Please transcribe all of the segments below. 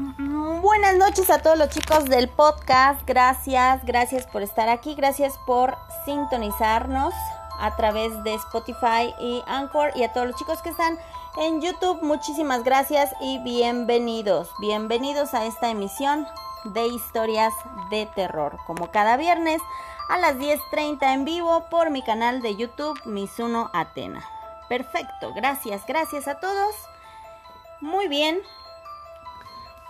Mm, buenas noches a todos los chicos del podcast. Gracias, gracias por estar aquí. Gracias por sintonizarnos a través de Spotify y Anchor. Y a todos los chicos que están en YouTube, muchísimas gracias y bienvenidos. Bienvenidos a esta emisión de historias de terror. Como cada viernes a las 10.30 en vivo por mi canal de YouTube Misuno Atena. Perfecto, gracias, gracias a todos. Muy bien,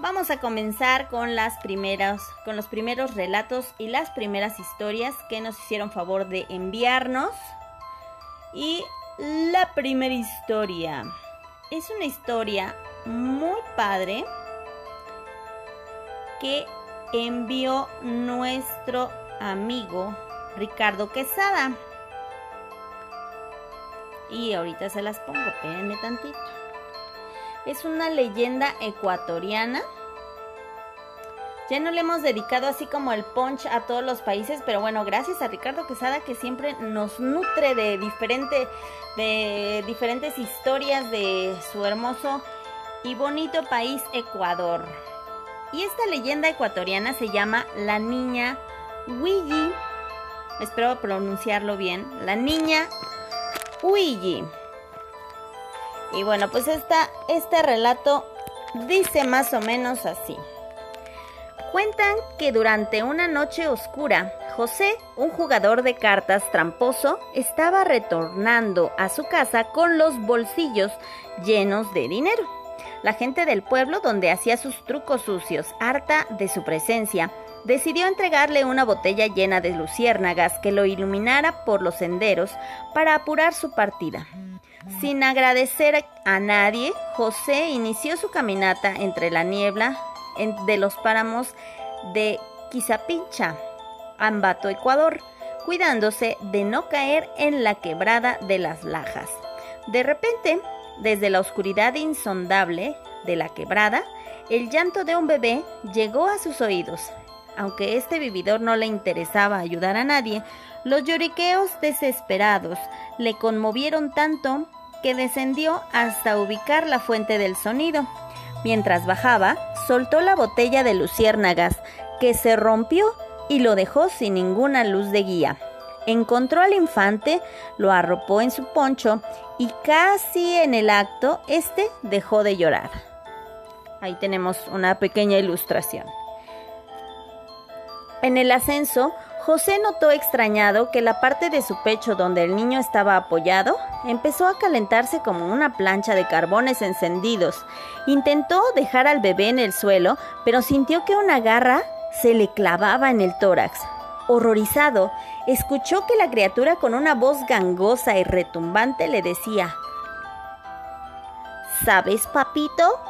Vamos a comenzar con las primeras, con los primeros relatos y las primeras historias que nos hicieron favor de enviarnos. Y la primera historia es una historia muy padre que envió nuestro amigo Ricardo Quesada. Y ahorita se las pongo, espérenme tantito. Es una leyenda ecuatoriana. Ya no le hemos dedicado así como el punch a todos los países, pero bueno, gracias a Ricardo Quesada que siempre nos nutre de, diferente, de diferentes historias de su hermoso y bonito país Ecuador. Y esta leyenda ecuatoriana se llama La Niña Ouija. Espero pronunciarlo bien. La Niña Ouija. Y bueno, pues esta, este relato dice más o menos así. Cuentan que durante una noche oscura, José, un jugador de cartas tramposo, estaba retornando a su casa con los bolsillos llenos de dinero. La gente del pueblo donde hacía sus trucos sucios, harta de su presencia, decidió entregarle una botella llena de luciérnagas que lo iluminara por los senderos para apurar su partida. Sin agradecer a nadie, José inició su caminata entre la niebla de los páramos de Quizapincha, Ambato, Ecuador, cuidándose de no caer en la quebrada de las lajas. De repente, desde la oscuridad insondable de la quebrada, el llanto de un bebé llegó a sus oídos. Aunque este vividor no le interesaba ayudar a nadie, los lloriqueos desesperados le conmovieron tanto que descendió hasta ubicar la fuente del sonido. Mientras bajaba, soltó la botella de luciérnagas, que se rompió y lo dejó sin ninguna luz de guía. Encontró al infante, lo arropó en su poncho y casi en el acto, este dejó de llorar. Ahí tenemos una pequeña ilustración. En el ascenso, José notó extrañado que la parte de su pecho donde el niño estaba apoyado empezó a calentarse como una plancha de carbones encendidos. Intentó dejar al bebé en el suelo, pero sintió que una garra se le clavaba en el tórax. Horrorizado, escuchó que la criatura con una voz gangosa y retumbante le decía, ¿Sabes, papito?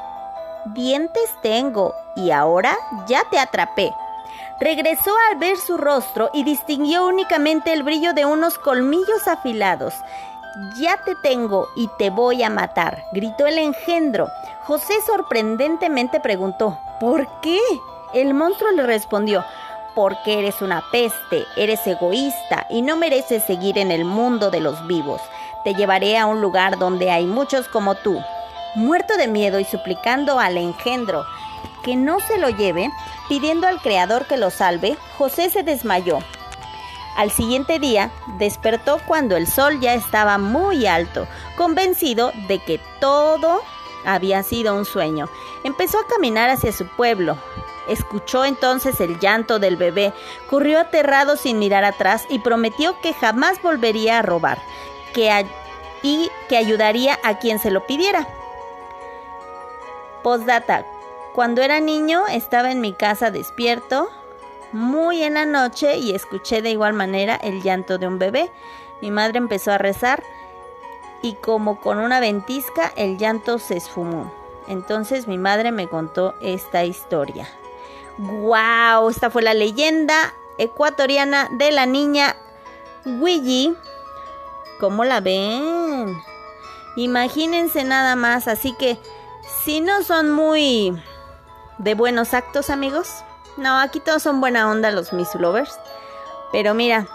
Dientes tengo y ahora ya te atrapé. Regresó al ver su rostro y distinguió únicamente el brillo de unos colmillos afilados. Ya te tengo y te voy a matar, gritó el engendro. José sorprendentemente preguntó, ¿por qué? El monstruo le respondió, porque eres una peste, eres egoísta y no mereces seguir en el mundo de los vivos. Te llevaré a un lugar donde hay muchos como tú. Muerto de miedo y suplicando al engendro que no se lo lleve, pidiendo al Creador que lo salve, José se desmayó. Al siguiente día despertó cuando el sol ya estaba muy alto, convencido de que todo había sido un sueño. Empezó a caminar hacia su pueblo. Escuchó entonces el llanto del bebé, corrió aterrado sin mirar atrás y prometió que jamás volvería a robar que y que ayudaría a quien se lo pidiera. Postdata, cuando era niño estaba en mi casa despierto, muy en la noche y escuché de igual manera el llanto de un bebé. Mi madre empezó a rezar y como con una ventisca el llanto se esfumó. Entonces mi madre me contó esta historia. ¡Wow! Esta fue la leyenda ecuatoriana de la niña Willy. ¿Cómo la ven? Imagínense nada más, así que si no son muy de buenos actos, amigos. No, aquí todos son buena onda los Miss Lovers. Pero mira,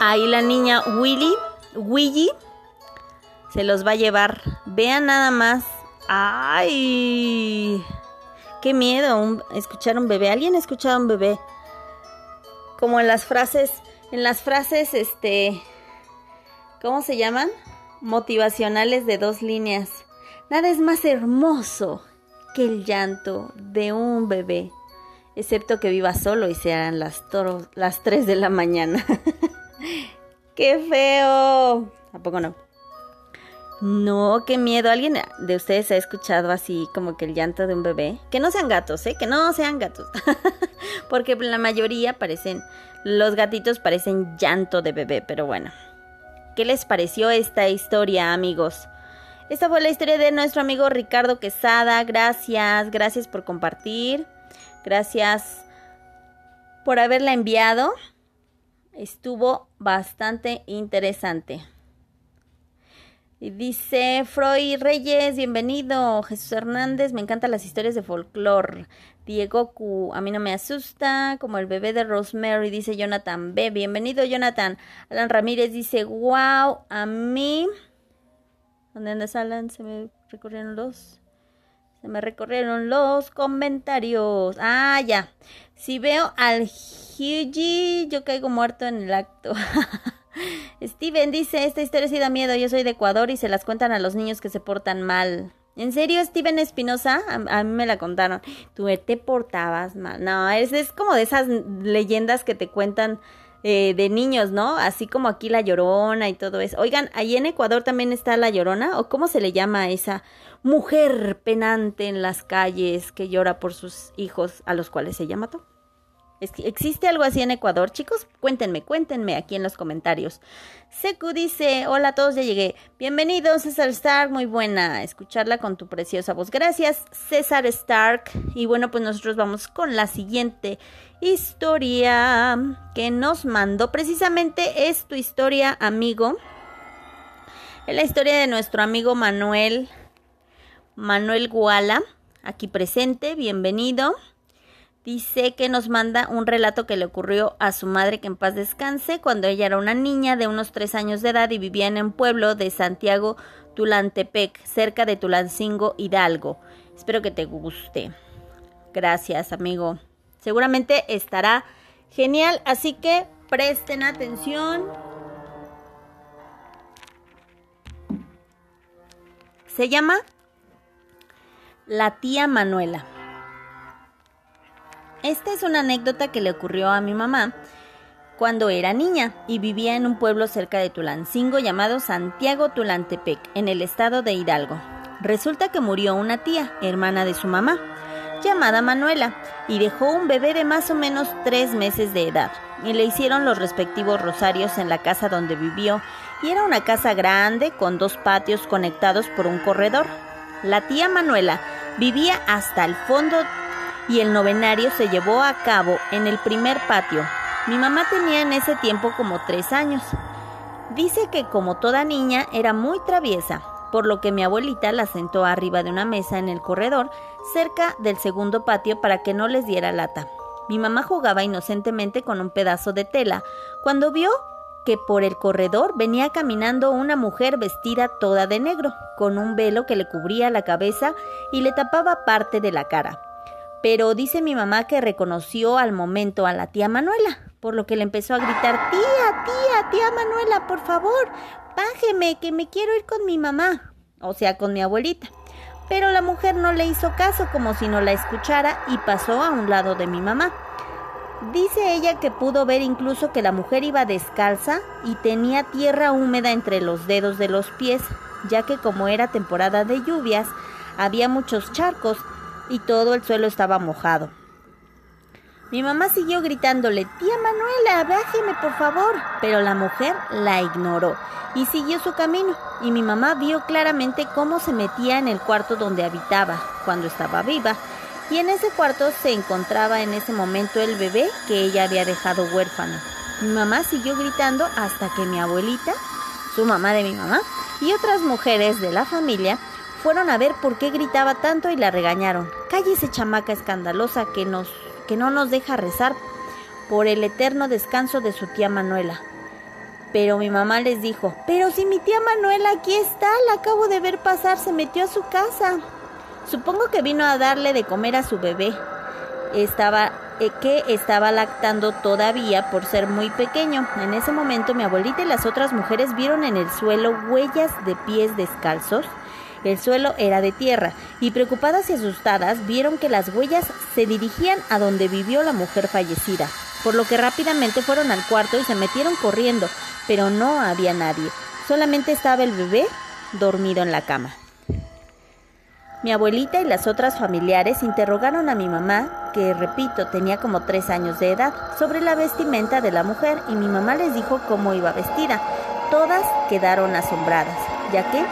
ahí la niña Willy, Willy, se los va a llevar. Vean nada más. ¡Ay! Qué miedo escuchar un bebé. ¿Alguien ha escuchado un bebé? Como en las frases, en las frases, este, ¿cómo se llaman? Motivacionales de dos líneas. Nada es más hermoso que el llanto de un bebé, excepto que viva solo y sean las, las 3 de la mañana. ¡Qué feo! ¿A poco no? No, qué miedo. ¿Alguien de ustedes ha escuchado así como que el llanto de un bebé? Que no sean gatos, ¿eh? Que no sean gatos. Porque la mayoría parecen, los gatitos parecen llanto de bebé, pero bueno. ¿Qué les pareció esta historia, amigos? Esta fue la historia de nuestro amigo Ricardo Quesada. Gracias, gracias por compartir. Gracias por haberla enviado. Estuvo bastante interesante. Y dice Freud Reyes, bienvenido. Jesús Hernández, me encantan las historias de folclore. Diego Q, a mí no me asusta, como el bebé de Rosemary, dice Jonathan B. Bienvenido, Jonathan. Alan Ramírez dice, wow, a mí. ¿Dónde andas, Alan? Se me recorrieron los. Se me recorrieron los comentarios. Ah, ya. Si veo al Hughie, yo caigo muerto en el acto. Steven dice, esta historia sí da miedo, yo soy de Ecuador y se las cuentan a los niños que se portan mal. ¿En serio, Steven Espinosa? A, mí me la contaron. Tú te portabas mal. No, es, es como de esas leyendas que te cuentan eh, de niños, ¿no? Así como aquí la llorona y todo eso. Oigan, ahí en Ecuador también está la llorona, o cómo se le llama a esa mujer penante en las calles que llora por sus hijos a los cuales ella mató. ¿Existe algo así en Ecuador, chicos? Cuéntenme, cuéntenme aquí en los comentarios. Seku dice, hola a todos, ya llegué. Bienvenidos, César Stark, muy buena escucharla con tu preciosa voz. Gracias, César Stark. Y bueno, pues nosotros vamos con la siguiente historia que nos mandó. Precisamente es tu historia, amigo. Es la historia de nuestro amigo Manuel, Manuel Guala, aquí presente, bienvenido. Dice que nos manda un relato que le ocurrió a su madre que en paz descanse cuando ella era una niña de unos tres años de edad y vivía en un pueblo de Santiago Tulantepec, cerca de Tulancingo, Hidalgo. Espero que te guste. Gracias, amigo. Seguramente estará genial, así que presten atención. Se llama La tía Manuela. Esta es una anécdota que le ocurrió a mi mamá cuando era niña y vivía en un pueblo cerca de Tulancingo llamado Santiago Tulantepec, en el estado de Hidalgo. Resulta que murió una tía, hermana de su mamá, llamada Manuela, y dejó un bebé de más o menos tres meses de edad, y le hicieron los respectivos rosarios en la casa donde vivió, y era una casa grande con dos patios conectados por un corredor. La tía Manuela vivía hasta el fondo y el novenario se llevó a cabo en el primer patio. Mi mamá tenía en ese tiempo como tres años. Dice que como toda niña era muy traviesa, por lo que mi abuelita la sentó arriba de una mesa en el corredor, cerca del segundo patio para que no les diera lata. Mi mamá jugaba inocentemente con un pedazo de tela, cuando vio que por el corredor venía caminando una mujer vestida toda de negro, con un velo que le cubría la cabeza y le tapaba parte de la cara pero dice mi mamá que reconoció al momento a la tía Manuela, por lo que le empezó a gritar, tía, tía, tía Manuela, por favor, bájeme, que me quiero ir con mi mamá, o sea, con mi abuelita. Pero la mujer no le hizo caso como si no la escuchara y pasó a un lado de mi mamá. Dice ella que pudo ver incluso que la mujer iba descalza y tenía tierra húmeda entre los dedos de los pies, ya que como era temporada de lluvias, había muchos charcos y todo el suelo estaba mojado. Mi mamá siguió gritándole, tía Manuela, bájeme por favor, pero la mujer la ignoró y siguió su camino, y mi mamá vio claramente cómo se metía en el cuarto donde habitaba cuando estaba viva, y en ese cuarto se encontraba en ese momento el bebé que ella había dejado huérfano. Mi mamá siguió gritando hasta que mi abuelita, su mamá de mi mamá, y otras mujeres de la familia fueron a ver por qué gritaba tanto y la regañaron. Cállese chamaca escandalosa que nos que no nos deja rezar por el eterno descanso de su tía Manuela. Pero mi mamá les dijo, pero si mi tía Manuela aquí está, la acabo de ver pasar, se metió a su casa. Supongo que vino a darle de comer a su bebé. Estaba eh, que estaba lactando todavía por ser muy pequeño. En ese momento mi abuelita y las otras mujeres vieron en el suelo huellas de pies descalzos. El suelo era de tierra y preocupadas y asustadas vieron que las huellas se dirigían a donde vivió la mujer fallecida, por lo que rápidamente fueron al cuarto y se metieron corriendo, pero no había nadie. Solamente estaba el bebé dormido en la cama. Mi abuelita y las otras familiares interrogaron a mi mamá, que repito tenía como tres años de edad, sobre la vestimenta de la mujer y mi mamá les dijo cómo iba vestida. Todas quedaron asombradas, ya que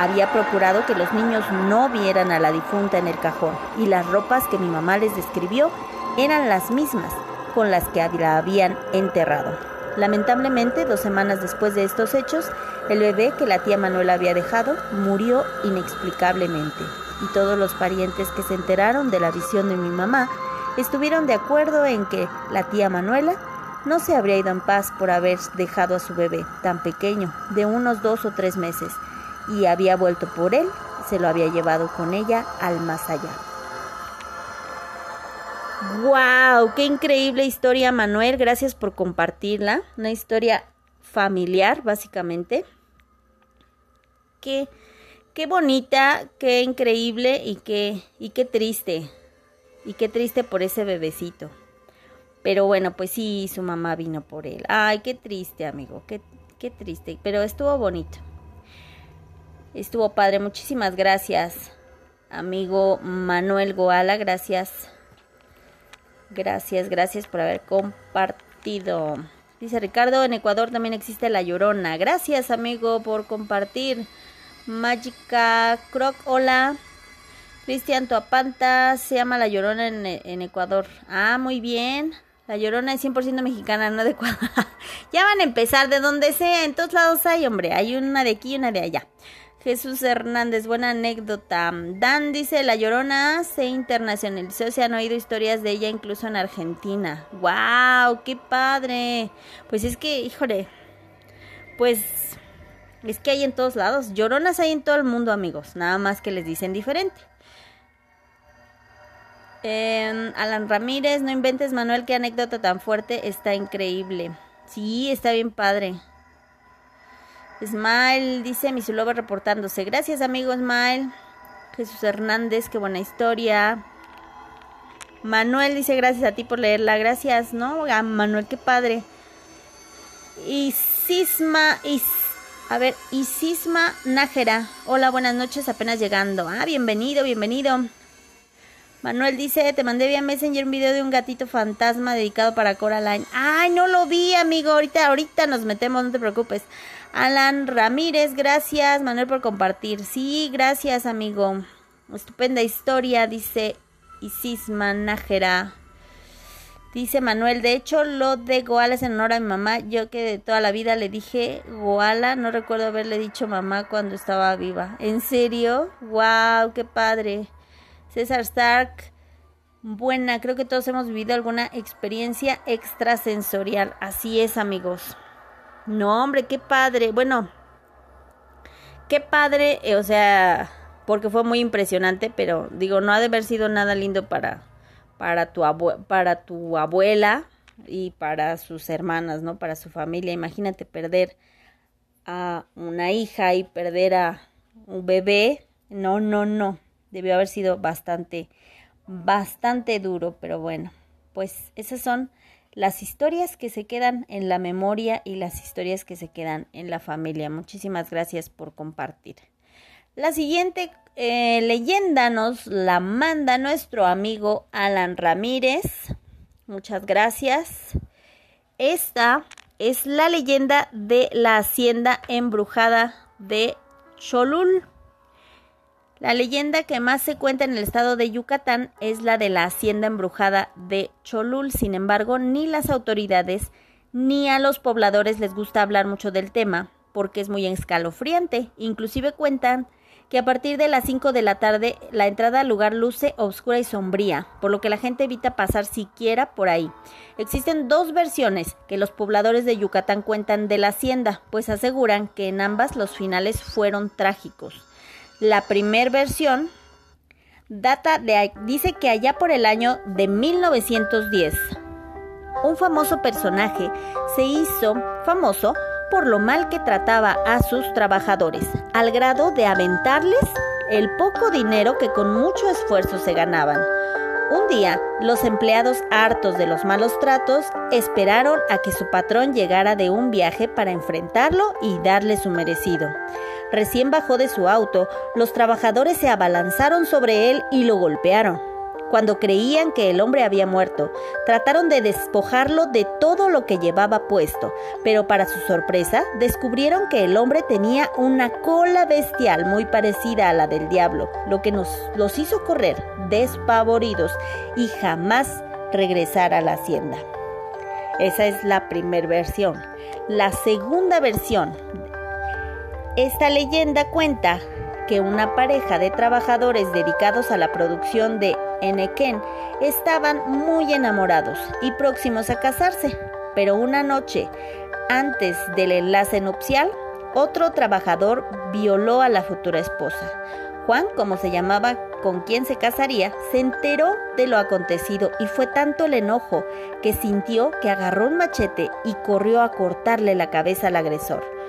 había procurado que los niños no vieran a la difunta en el cajón y las ropas que mi mamá les describió eran las mismas con las que la habían enterrado. Lamentablemente, dos semanas después de estos hechos, el bebé que la tía Manuela había dejado murió inexplicablemente y todos los parientes que se enteraron de la visión de mi mamá estuvieron de acuerdo en que la tía Manuela no se habría ido en paz por haber dejado a su bebé tan pequeño, de unos dos o tres meses, y había vuelto por él, se lo había llevado con ella al más allá. ¡Wow! ¡Qué increíble historia, Manuel! Gracias por compartirla. Una historia familiar, básicamente. Qué, qué bonita, qué increíble y qué, y qué triste. Y qué triste por ese bebecito. Pero bueno, pues sí, su mamá vino por él. Ay, qué triste, amigo, qué, qué triste. Pero estuvo bonito. Estuvo padre. Muchísimas gracias, amigo Manuel Goala. Gracias. Gracias, gracias por haber compartido. Dice Ricardo, en Ecuador también existe la llorona. Gracias, amigo, por compartir. Mágica Croc, hola. Cristian Tuapanta, se llama La Llorona en, en, Ecuador. Ah, muy bien. La Llorona es 100% mexicana, no de Ecuador. ya van a empezar de donde sea. En todos lados hay, hombre. Hay una de aquí y una de allá. Jesús Hernández, buena anécdota. Dan dice, La Llorona se internacionalizó, se han oído historias de ella incluso en Argentina. ¡Wow! ¡Qué padre! Pues es que, híjole, pues es que hay en todos lados. Lloronas hay en todo el mundo, amigos. Nada más que les dicen diferente. Em, Alan Ramírez, no inventes, Manuel, qué anécdota tan fuerte. Está increíble. Sí, está bien padre. Smile dice mi Lover reportándose. Gracias, amigo Smile. Jesús Hernández, qué buena historia. Manuel dice gracias a ti por leerla. Gracias, ¿no? Manuel, qué padre. Y Sisma, y, a ver, y Sisma Nájera. Hola, buenas noches, apenas llegando. Ah, bienvenido, bienvenido. Manuel dice, te mandé vía Messenger un video de un gatito fantasma dedicado para Coraline. Ay, no lo vi, amigo. Ahorita, ahorita nos metemos, no te preocupes. Alan Ramírez, gracias Manuel por compartir. Sí, gracias amigo. Estupenda historia, dice Isisma Nájera. Dice Manuel, de hecho lo de Goala es en honor a mi mamá. Yo que de toda la vida le dije Goala, no recuerdo haberle dicho mamá cuando estaba viva. ¿En serio? ¡Wow! ¡Qué padre! César Stark, buena, creo que todos hemos vivido alguna experiencia extrasensorial. Así es amigos. No, hombre, qué padre. Bueno, qué padre, eh, o sea, porque fue muy impresionante, pero digo, no ha de haber sido nada lindo para, para, tu, para tu abuela y para sus hermanas, ¿no? Para su familia. Imagínate perder a una hija y perder a un bebé. No, no, no. Debió haber sido bastante, bastante duro, pero bueno, pues esas son las historias que se quedan en la memoria y las historias que se quedan en la familia. Muchísimas gracias por compartir. La siguiente eh, leyenda nos la manda nuestro amigo Alan Ramírez. Muchas gracias. Esta es la leyenda de la hacienda embrujada de Cholul. La leyenda que más se cuenta en el estado de Yucatán es la de la hacienda embrujada de Cholul. Sin embargo, ni las autoridades ni a los pobladores les gusta hablar mucho del tema porque es muy escalofriante. Inclusive cuentan que a partir de las 5 de la tarde la entrada al lugar luce oscura y sombría, por lo que la gente evita pasar siquiera por ahí. Existen dos versiones que los pobladores de Yucatán cuentan de la hacienda, pues aseguran que en ambas los finales fueron trágicos. La primera versión data de, dice que allá por el año de 1910, un famoso personaje se hizo famoso por lo mal que trataba a sus trabajadores, al grado de aventarles el poco dinero que con mucho esfuerzo se ganaban. Un día, los empleados hartos de los malos tratos esperaron a que su patrón llegara de un viaje para enfrentarlo y darle su merecido. Recién bajó de su auto, los trabajadores se abalanzaron sobre él y lo golpearon. Cuando creían que el hombre había muerto, trataron de despojarlo de todo lo que llevaba puesto, pero para su sorpresa descubrieron que el hombre tenía una cola bestial muy parecida a la del diablo, lo que nos los hizo correr despavoridos y jamás regresar a la hacienda. Esa es la primera versión. La segunda versión. Esta leyenda cuenta que una pareja de trabajadores dedicados a la producción de Enequén estaban muy enamorados y próximos a casarse, pero una noche antes del enlace nupcial, otro trabajador violó a la futura esposa. Juan, como se llamaba, con quien se casaría, se enteró de lo acontecido y fue tanto el enojo que sintió que agarró un machete y corrió a cortarle la cabeza al agresor.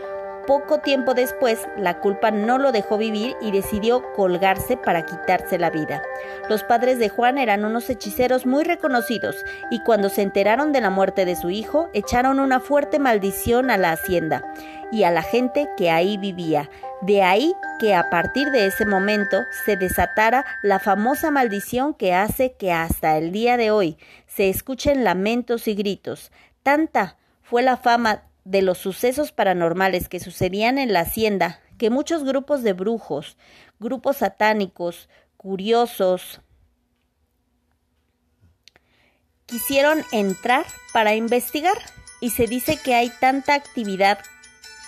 Poco tiempo después, la culpa no lo dejó vivir y decidió colgarse para quitarse la vida. Los padres de Juan eran unos hechiceros muy reconocidos y cuando se enteraron de la muerte de su hijo, echaron una fuerte maldición a la hacienda y a la gente que ahí vivía. De ahí que a partir de ese momento se desatara la famosa maldición que hace que hasta el día de hoy se escuchen lamentos y gritos. Tanta fue la fama de los sucesos paranormales que sucedían en la hacienda que muchos grupos de brujos, grupos satánicos, curiosos, quisieron entrar para investigar y se dice que hay tanta actividad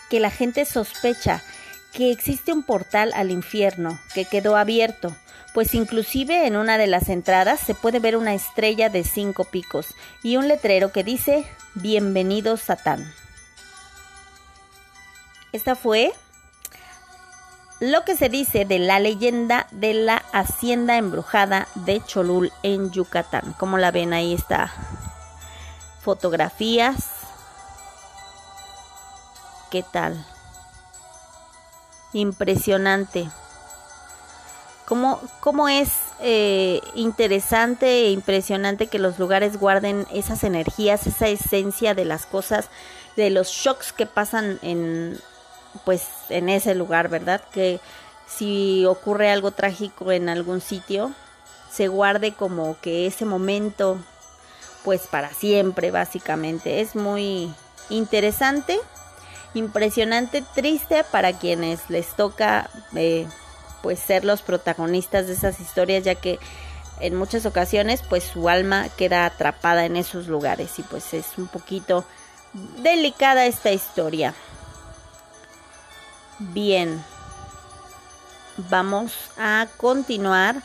que la gente sospecha que existe un portal al infierno que quedó abierto, pues inclusive en una de las entradas se puede ver una estrella de cinco picos y un letrero que dice Bienvenido Satán. Esta fue lo que se dice de la leyenda de la hacienda embrujada de Cholul en Yucatán. Como la ven ahí está fotografías. ¿Qué tal? Impresionante. ¿Cómo, es eh, interesante e impresionante que los lugares guarden esas energías, esa esencia de las cosas, de los shocks que pasan en, pues en ese lugar, ¿verdad? Que si ocurre algo trágico en algún sitio, se guarde como que ese momento, pues para siempre, básicamente. Es muy interesante, impresionante, triste para quienes les toca, eh, pues ser los protagonistas de esas historias, ya que en muchas ocasiones, pues su alma queda atrapada en esos lugares y pues es un poquito delicada esta historia. Bien, vamos a continuar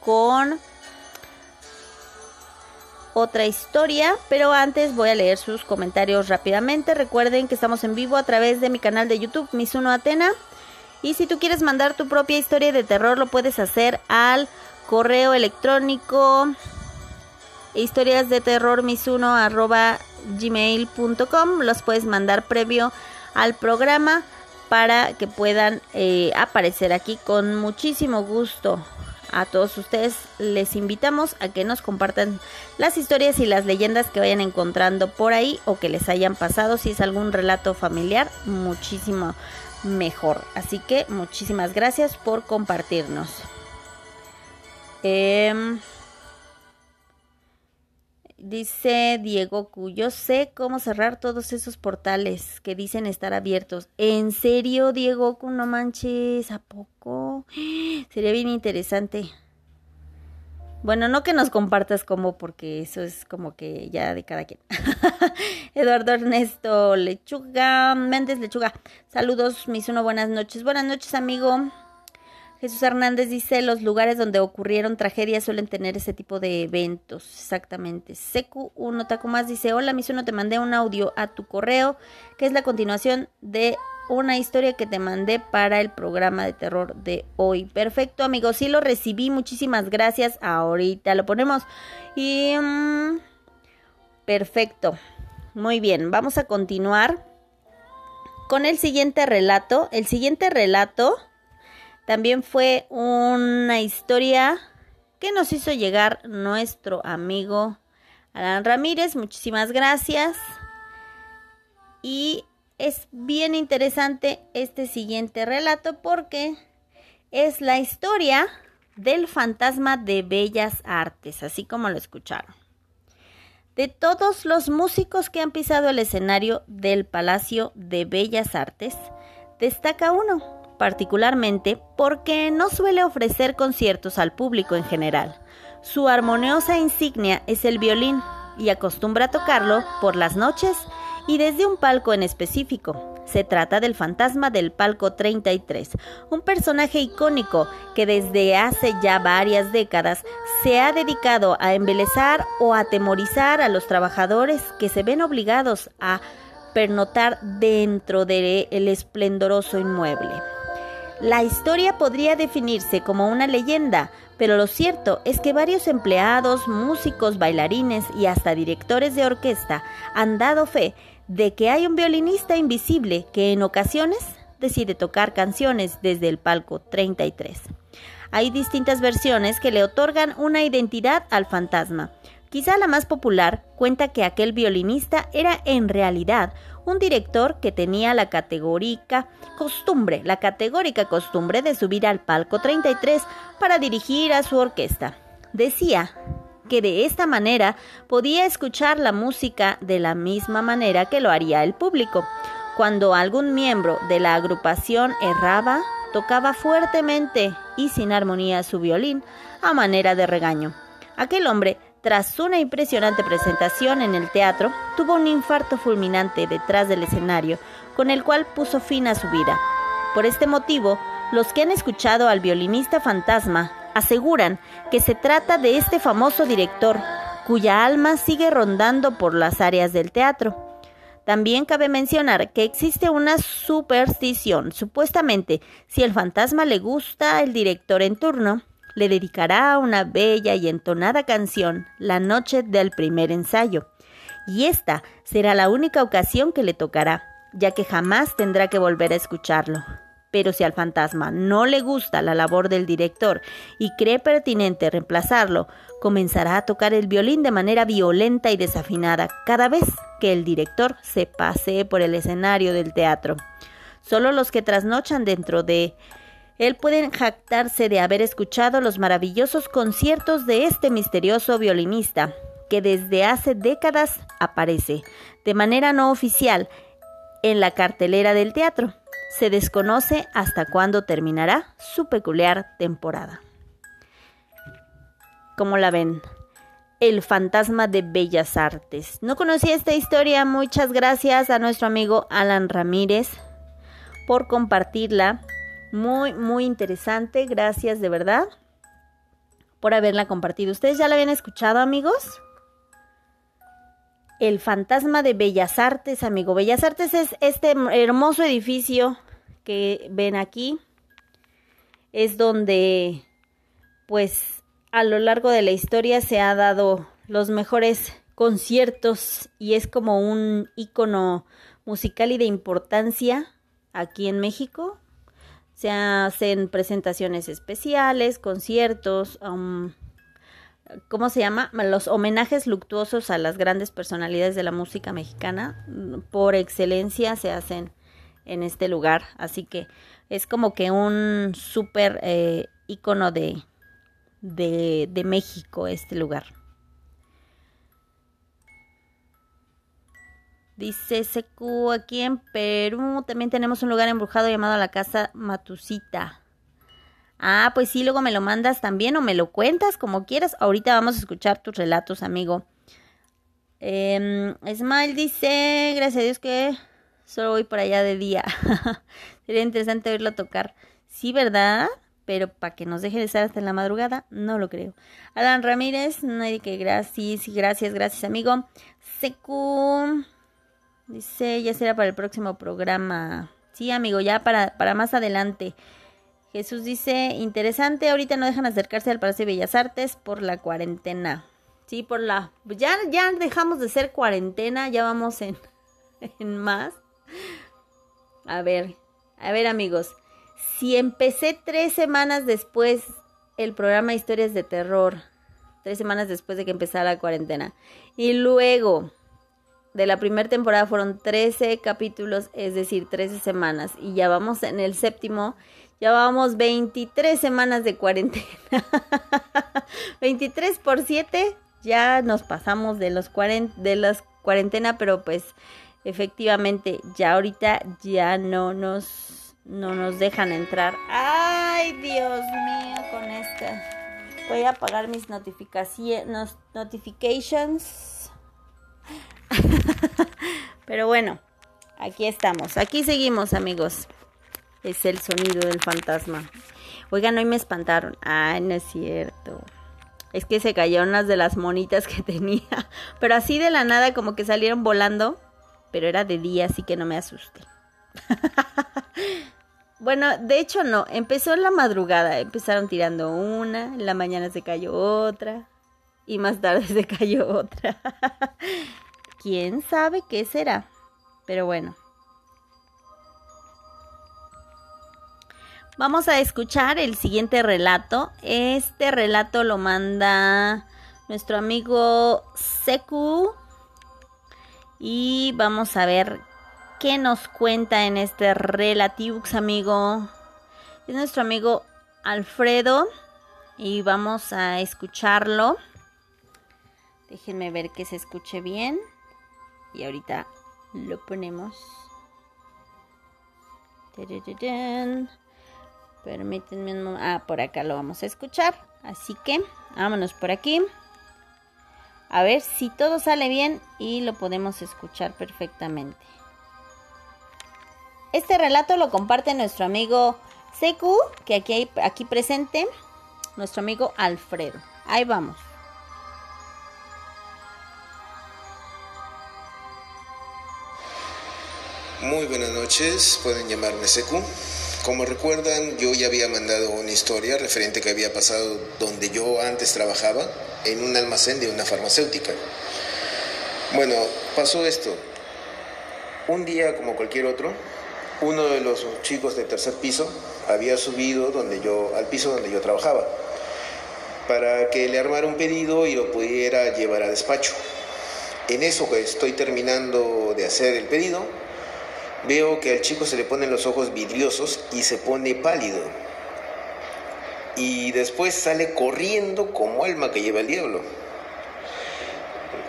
con otra historia, pero antes voy a leer sus comentarios rápidamente. Recuerden que estamos en vivo a través de mi canal de YouTube, Misuno Atena. Y si tú quieres mandar tu propia historia de terror, lo puedes hacer al correo electrónico historias de terror gmail.com. Los puedes mandar previo al programa para que puedan eh, aparecer aquí con muchísimo gusto. A todos ustedes les invitamos a que nos compartan las historias y las leyendas que vayan encontrando por ahí o que les hayan pasado. Si es algún relato familiar, muchísimo mejor. Así que muchísimas gracias por compartirnos. Eh, Dice Diego Cuyo, sé cómo cerrar todos esos portales que dicen estar abiertos. ¿En serio, Diego No manches, ¿a poco? Sería bien interesante. Bueno, no que nos compartas cómo, porque eso es como que ya de cada quien. Eduardo Ernesto Lechuga, Méndez Lechuga. Saludos, mis uno, buenas noches. Buenas noches, amigo. Jesús Hernández dice, los lugares donde ocurrieron tragedias suelen tener ese tipo de eventos. Exactamente. Secu uno taco más dice, hola Misuno, te mandé un audio a tu correo, que es la continuación de una historia que te mandé para el programa de terror de hoy. Perfecto, amigos. Sí lo recibí. Muchísimas gracias. Ahorita lo ponemos. Y... Mm, perfecto. Muy bien. Vamos a continuar con el siguiente relato. El siguiente relato también fue una historia que nos hizo llegar nuestro amigo Alan Ramírez. Muchísimas gracias. Y es bien interesante este siguiente relato porque es la historia del fantasma de Bellas Artes, así como lo escucharon. De todos los músicos que han pisado el escenario del Palacio de Bellas Artes, destaca uno, particularmente porque no suele ofrecer conciertos al público en general. Su armoniosa insignia es el violín y acostumbra tocarlo por las noches y desde un palco en específico. Se trata del fantasma del palco 33, un personaje icónico que desde hace ya varias décadas se ha dedicado a embelezar o atemorizar a los trabajadores que se ven obligados a pernotar dentro del el esplendoroso inmueble. La historia podría definirse como una leyenda, pero lo cierto es que varios empleados, músicos, bailarines y hasta directores de orquesta han dado fe de que hay un violinista invisible que en ocasiones decide tocar canciones desde el palco 33. Hay distintas versiones que le otorgan una identidad al fantasma. Quizá la más popular cuenta que aquel violinista era en realidad un director que tenía la categórica costumbre, la categórica costumbre de subir al palco 33 para dirigir a su orquesta. Decía que de esta manera podía escuchar la música de la misma manera que lo haría el público. Cuando algún miembro de la agrupación erraba, tocaba fuertemente y sin armonía su violín a manera de regaño. Aquel hombre, tras una impresionante presentación en el teatro, tuvo un infarto fulminante detrás del escenario, con el cual puso fin a su vida. Por este motivo, los que han escuchado al violinista fantasma aseguran que se trata de este famoso director, cuya alma sigue rondando por las áreas del teatro. También cabe mencionar que existe una superstición. Supuestamente, si el fantasma le gusta el director en turno, le dedicará una bella y entonada canción la noche del primer ensayo. Y esta será la única ocasión que le tocará, ya que jamás tendrá que volver a escucharlo. Pero si al fantasma no le gusta la labor del director y cree pertinente reemplazarlo, comenzará a tocar el violín de manera violenta y desafinada cada vez que el director se pasee por el escenario del teatro. Solo los que trasnochan dentro de él pueden jactarse de haber escuchado los maravillosos conciertos de este misterioso violinista, que desde hace décadas aparece, de manera no oficial, en la cartelera del teatro se desconoce hasta cuándo terminará su peculiar temporada. ¿Cómo la ven? El fantasma de Bellas Artes. No conocía esta historia. Muchas gracias a nuestro amigo Alan Ramírez por compartirla. Muy, muy interesante. Gracias de verdad por haberla compartido. ¿Ustedes ya la habían escuchado, amigos? El fantasma de Bellas Artes, amigo. Bellas Artes es este hermoso edificio que ven aquí. Es donde, pues, a lo largo de la historia se ha dado los mejores conciertos y es como un icono musical y de importancia aquí en México. Se hacen presentaciones especiales, conciertos, um, ¿cómo se llama? Los homenajes luctuosos a las grandes personalidades de la música mexicana, por excelencia se hacen en este lugar, así que es como que un súper eh, icono de, de, de México este lugar. Dice Secu, aquí en Perú también tenemos un lugar embrujado llamado la Casa Matusita. Ah, pues sí, luego me lo mandas también o me lo cuentas como quieras. Ahorita vamos a escuchar tus relatos, amigo. Eh, Smile dice, gracias a Dios que solo voy por allá de día. Sería interesante verlo tocar. Sí, ¿verdad? Pero para que nos deje de estar hasta en la madrugada, no lo creo. Alan Ramírez, nadie que gracias, gracias, gracias, amigo. Secu, dice, ya será para el próximo programa. Sí, amigo, ya para, para más adelante. Jesús dice, interesante, ahorita no dejan acercarse al Palacio de Bellas Artes por la cuarentena. Sí, por la... Ya, ya dejamos de ser cuarentena, ya vamos en, en más. A ver, a ver amigos, si empecé tres semanas después el programa Historias de Terror, tres semanas después de que empezara la cuarentena, y luego de la primera temporada fueron 13 capítulos, es decir, 13 semanas, y ya vamos en el séptimo, ya vamos 23 semanas de cuarentena. 23 por 7, ya nos pasamos de los de las cuarentena, pero pues efectivamente ya ahorita ya no nos no nos dejan entrar. Ay, Dios mío, con esta. Voy a apagar mis notificaciones, notifications. Pero bueno, aquí estamos. Aquí seguimos, amigos. Es el sonido del fantasma. Oigan, hoy me espantaron. Ay, no es cierto. Es que se cayeron unas de las monitas que tenía. Pero así de la nada, como que salieron volando. Pero era de día, así que no me asusté. bueno, de hecho no. Empezó en la madrugada. Empezaron tirando una. En la mañana se cayó otra. Y más tarde se cayó otra. ¿Quién sabe qué será? Pero bueno. Vamos a escuchar el siguiente relato. Este relato lo manda nuestro amigo Seku. Y vamos a ver qué nos cuenta en este Relativux, amigo. Es nuestro amigo Alfredo. Y vamos a escucharlo. Déjenme ver que se escuche bien. Y ahorita lo ponemos. Permítanme un. Ah, por acá lo vamos a escuchar. Así que vámonos por aquí. A ver si todo sale bien y lo podemos escuchar perfectamente. Este relato lo comparte nuestro amigo Seku, que aquí, hay, aquí presente, nuestro amigo Alfredo. Ahí vamos. Muy buenas noches, pueden llamarme Seku. Como recuerdan, yo ya había mandado una historia referente que había pasado donde yo antes trabajaba, en un almacén de una farmacéutica. Bueno, pasó esto. Un día, como cualquier otro, uno de los chicos del tercer piso había subido donde yo, al piso donde yo trabajaba para que le armara un pedido y lo pudiera llevar a despacho. En eso que estoy terminando de hacer el pedido, Veo que al chico se le ponen los ojos vidriosos y se pone pálido. Y después sale corriendo como alma que lleva el diablo.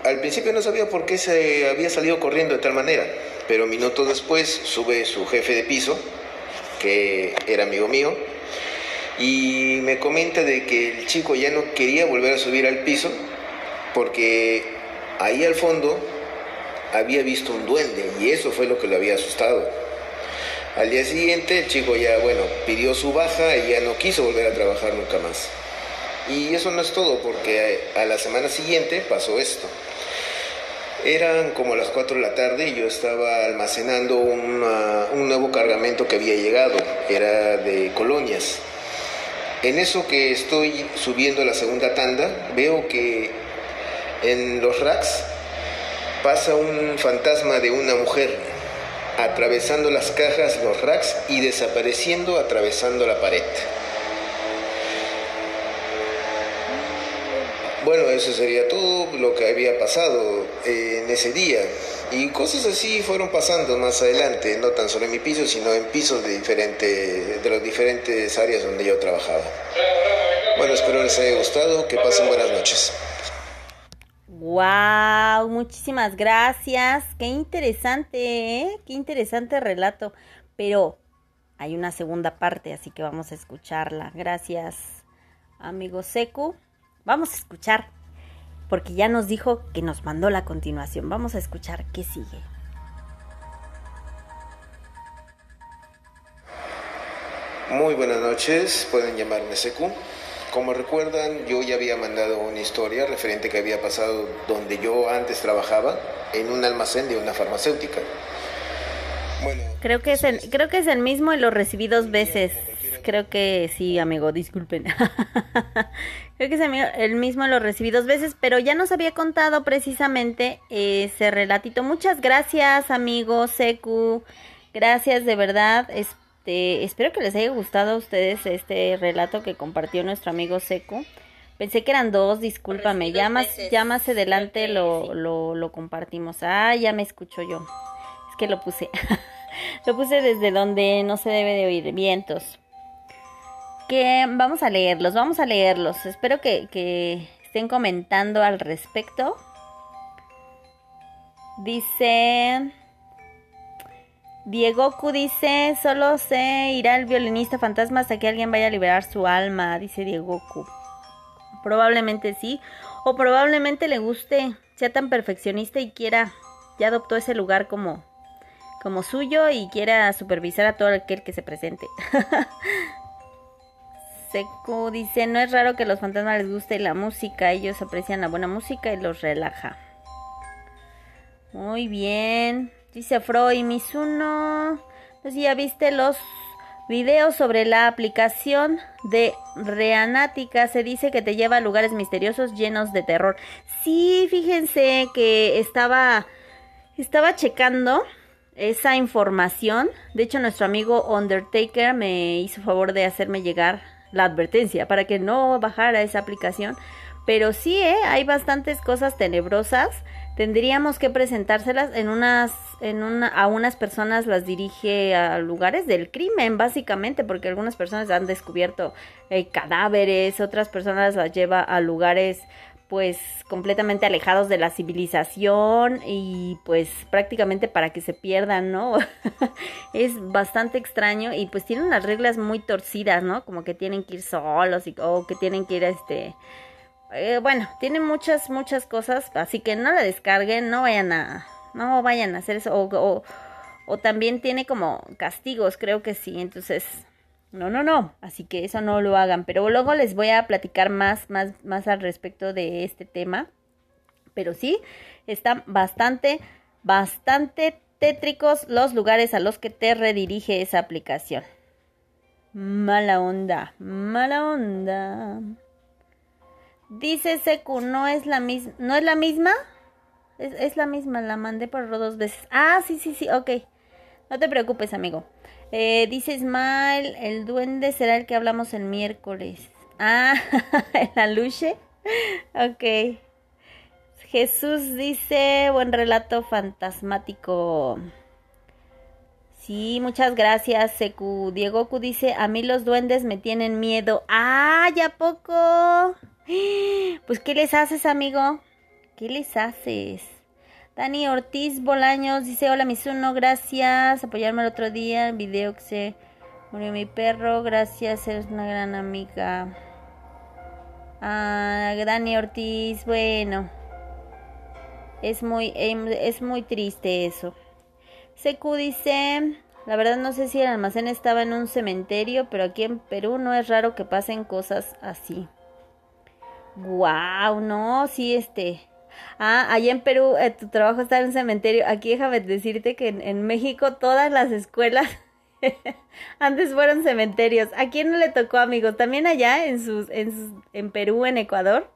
Al principio no sabía por qué se había salido corriendo de tal manera, pero minutos después sube su jefe de piso, que era amigo mío, y me comenta de que el chico ya no quería volver a subir al piso porque ahí al fondo había visto un duende y eso fue lo que lo había asustado. Al día siguiente el chico ya, bueno, pidió su baja y ya no quiso volver a trabajar nunca más. Y eso no es todo, porque a la semana siguiente pasó esto. Eran como las 4 de la tarde y yo estaba almacenando un nuevo cargamento que había llegado, era de colonias. En eso que estoy subiendo la segunda tanda, veo que en los racks pasa un fantasma de una mujer atravesando las cajas, los racks y desapareciendo atravesando la pared. Bueno, eso sería todo lo que había pasado en ese día. Y cosas así fueron pasando más adelante, no tan solo en mi piso, sino en pisos de, diferentes, de las diferentes áreas donde yo trabajaba. Bueno, espero les haya gustado, que pasen buenas noches. Wow, muchísimas gracias. Qué interesante, ¿eh? Qué interesante relato. Pero hay una segunda parte, así que vamos a escucharla. Gracias, amigo Seku. Vamos a escuchar, porque ya nos dijo que nos mandó la continuación. Vamos a escuchar qué sigue. Muy buenas noches, pueden llamarme Seku. Como recuerdan, yo ya había mandado una historia referente que había pasado donde yo antes trabajaba, en un almacén de una farmacéutica. Bueno, Creo que es el, creo que es el mismo y lo recibí dos veces. Creo que sí, amigo, disculpen. creo que es el mismo y lo recibí dos veces, pero ya nos había contado precisamente ese relatito. Muchas gracias, amigo Seku. Gracias de verdad. Este, espero que les haya gustado a ustedes este relato que compartió nuestro amigo Seku. Pensé que eran dos, discúlpame. Ya más, ya más adelante lo, lo, lo compartimos. Ah, ya me escucho yo. Es que lo puse. Lo puse desde donde no se debe de oír vientos. Que vamos a leerlos, vamos a leerlos. Espero que, que estén comentando al respecto. Dice... Diego Q dice, solo se irá el violinista fantasma hasta que alguien vaya a liberar su alma, dice Diego Q. Probablemente sí, o probablemente le guste, sea tan perfeccionista y quiera, ya adoptó ese lugar como como suyo y quiera supervisar a todo aquel que se presente. Seku dice, no es raro que a los fantasmas les guste la música, ellos aprecian la buena música y los relaja. Muy bien. Dice Freud, Mizuno. No ya viste los videos sobre la aplicación de Reanática. Se dice que te lleva a lugares misteriosos llenos de terror. Sí, fíjense que estaba, estaba checando esa información. De hecho, nuestro amigo Undertaker me hizo favor de hacerme llegar la advertencia para que no bajara esa aplicación. Pero sí, ¿eh? hay bastantes cosas tenebrosas. Tendríamos que presentárselas en unas, en una, a unas personas las dirige a lugares del crimen, básicamente, porque algunas personas han descubierto eh, cadáveres, otras personas las lleva a lugares pues completamente alejados de la civilización y pues prácticamente para que se pierdan, ¿no? es bastante extraño y pues tienen unas reglas muy torcidas, ¿no? Como que tienen que ir solos y, o que tienen que ir a este... Eh, bueno, tiene muchas, muchas cosas, así que no la descarguen, no vayan a... No vayan a hacer eso o, o, también tiene como castigos, creo que sí, entonces no, no, no. Así que eso no lo hagan. Pero luego les voy a platicar más, más, más al respecto de este tema. Pero sí, están bastante, bastante tétricos los lugares a los que te redirige esa aplicación. Mala onda, mala onda. Dice Seku, no es la misma, ¿no es la misma? Es, es la misma, la mandé por dos veces. Ah, sí, sí, sí, ok. No te preocupes, amigo. Eh, dice Smile, el duende será el que hablamos el miércoles. Ah, el aluche. Ok. Jesús dice, buen relato fantasmático. Sí, muchas gracias, Seku. Diego Q dice, a mí los duendes me tienen miedo. ¡Ah, ya poco! Pues, ¿qué les haces, amigo? ¿Qué les haces? Dani Ortiz Bolaños dice, hola Mizuno, gracias, apoyarme el otro día, el video que se murió mi perro, gracias, eres una gran amiga. Ah, Dani Ortiz, bueno, es muy, em, es muy triste eso. Secu dice, la verdad no sé si el almacén estaba en un cementerio, pero aquí en Perú no es raro que pasen cosas así. Wow, no, sí, este, Ah, allá en Perú eh, tu trabajo está en un cementerio. Aquí déjame decirte que en, México todas las escuelas antes fueron cementerios. ¿A quién no le tocó, amigos? También allá en sus, en, en Perú, en Ecuador.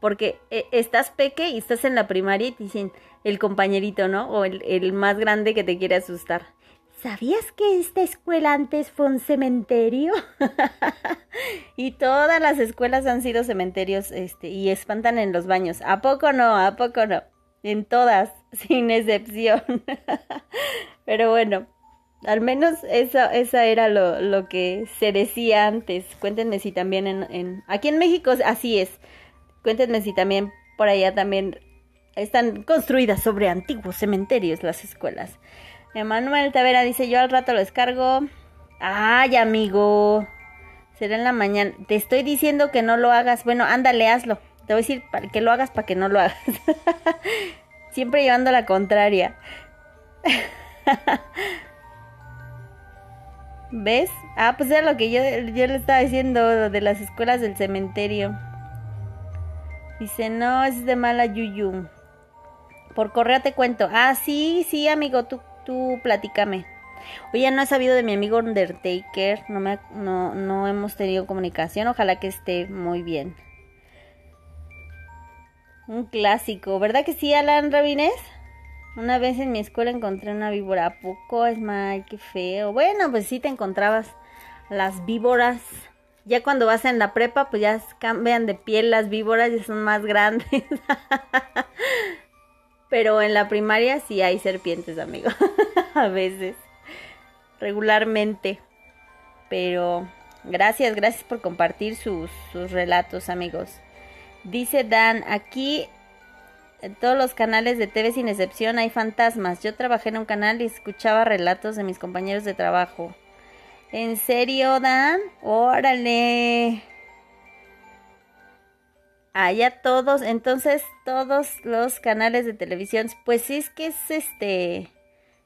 Porque eh, estás peque y estás en la primaria y te dicen el compañerito, ¿no? O el, el más grande que te quiere asustar. ¿Sabías que esta escuela antes fue un cementerio? y todas las escuelas han sido cementerios este, y espantan en los baños. ¿A poco no? ¿A poco no? En todas, sin excepción. Pero bueno, al menos eso, esa era lo, lo, que se decía antes. Cuéntenme si también en, en... Aquí en México así es. Cuéntenme si también por allá también están construidas sobre antiguos cementerios las escuelas. Emanuel Tavera dice, yo al rato lo descargo. Ay, amigo. Será en la mañana. Te estoy diciendo que no lo hagas. Bueno, ándale, hazlo. Te voy a decir para que lo hagas para que no lo hagas. Siempre llevando la contraria. ¿Ves? Ah, pues era lo que yo, yo le estaba diciendo de las escuelas del cementerio. Dice, no, es de mala yuyu. Por correo te cuento. Ah, sí, sí, amigo, tú Tú platícame. Oye, no he sabido de mi amigo Undertaker, no, me, no, no hemos tenido comunicación, ojalá que esté muy bien. Un clásico, ¿verdad que sí, Alan Rabines? Una vez en mi escuela encontré una víbora. ¿A poco? Es mal, qué feo. Bueno, pues sí te encontrabas las víboras. Ya cuando vas en la prepa, pues ya cambian de piel las víboras y son más grandes. Pero en la primaria sí hay serpientes, amigo. A veces. Regularmente. Pero gracias, gracias por compartir sus, sus relatos, amigos. Dice Dan, aquí en todos los canales de TV sin excepción hay fantasmas. Yo trabajé en un canal y escuchaba relatos de mis compañeros de trabajo. ¿En serio, Dan? Órale. Allá todos, entonces todos los canales de televisión, pues sí es que es este,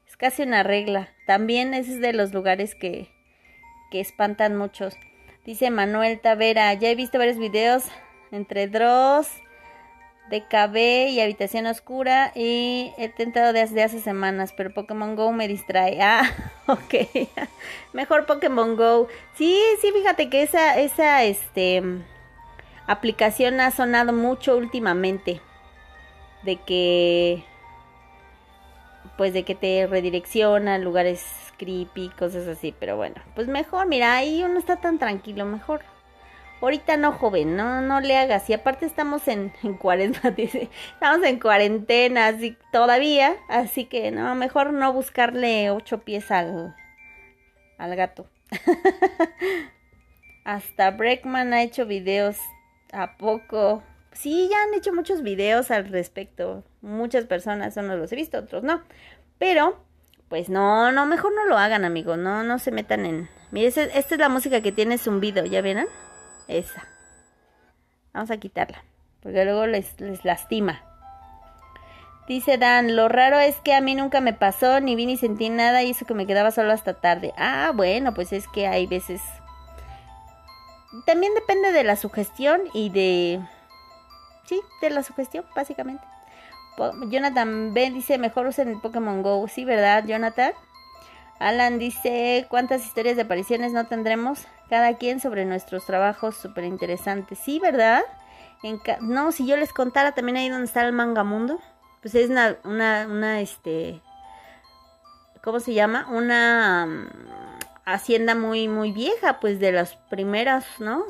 es casi una regla. También es de los lugares que, que espantan muchos. Dice Manuel Tavera, ya he visto varios videos entre Dross, DKB y Habitación Oscura y he tentado desde hace semanas, pero Pokémon Go me distrae. Ah, ok. Mejor Pokémon Go. Sí, sí, fíjate que esa, esa, este, aplicación ha sonado mucho últimamente. De que, pues de que te redirecciona a lugares creepy, cosas así. Pero bueno, pues mejor, mira, ahí uno está tan tranquilo, mejor Ahorita no, joven, no, no le hagas. Y aparte estamos en, en cuarentena, estamos en cuarentena, así todavía, así que no, mejor no buscarle ocho pies al, al gato. Hasta Breckman ha hecho videos a poco. Sí, ya han hecho muchos videos al respecto. Muchas personas, unos los he visto, otros no. Pero, pues no, no, mejor no lo hagan, amigos. No, no se metan en. Mire, esta es la música que tiene zumbido, ¿ya vieron? Esa. Vamos a quitarla. Porque luego les, les lastima. Dice Dan, lo raro es que a mí nunca me pasó, ni vi ni sentí nada y eso que me quedaba solo hasta tarde. Ah, bueno, pues es que hay veces... También depende de la sugestión y de... Sí, de la sugestión, básicamente. Jonathan B dice, mejor usen el Pokémon Go. Sí, ¿verdad, Jonathan? Alan dice, ¿cuántas historias de apariciones no tendremos? Cada quien sobre nuestros trabajos súper interesantes. Sí, ¿verdad? no, si yo les contara también ahí donde está el Mangamundo. Pues es una, una, una, este, ¿cómo se llama? Una mm, hacienda muy, muy vieja, pues de las primeras, ¿no?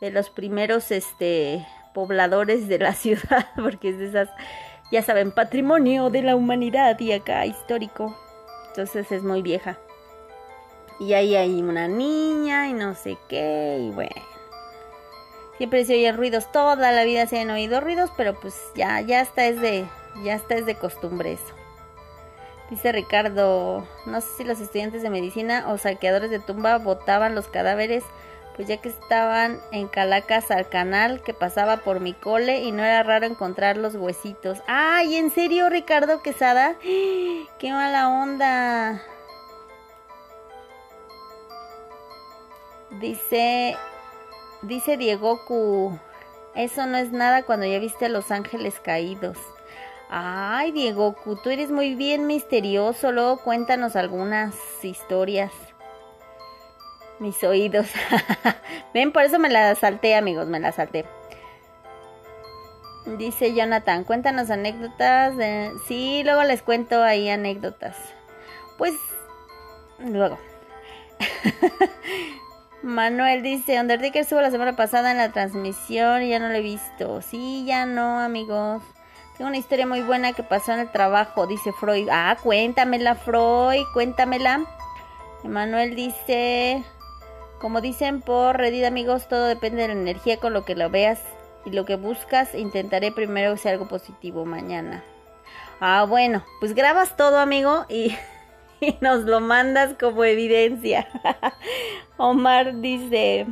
De los primeros, este, pobladores de la ciudad, porque es de esas, ya saben, patrimonio de la humanidad y acá histórico. Entonces es muy vieja. Y ahí hay una niña y no sé qué, y bueno. Siempre se oyen ruidos, toda la vida se han oído ruidos, pero pues ya, ya está es de, ya es de costumbre eso. Dice Ricardo, no sé si los estudiantes de medicina o saqueadores de tumba botaban los cadáveres, pues ya que estaban en Calacas al canal que pasaba por mi cole y no era raro encontrar los huesitos. ¡Ay, en serio, Ricardo Quesada! ¡Qué mala onda! Dice, dice Diegoku, eso no es nada cuando ya viste a los ángeles caídos. Ay, Diegoku, tú eres muy bien misterioso, luego cuéntanos algunas historias. Mis oídos. Ven, por eso me la salté, amigos, me la salté. Dice Jonathan, cuéntanos anécdotas. Sí, luego les cuento ahí anécdotas. Pues, luego. Manuel dice, Undertaker estuvo la semana pasada en la transmisión y ya no lo he visto. Sí, ya no, amigos. Tengo una historia muy buena que pasó en el trabajo, dice Freud. Ah, cuéntamela, Freud, cuéntamela. Manuel dice, como dicen por Reddit, amigos, todo depende de la energía con lo que lo veas y lo que buscas. Intentaré primero sea algo positivo mañana. Ah, bueno, pues grabas todo, amigo, y y nos lo mandas como evidencia. Omar dice...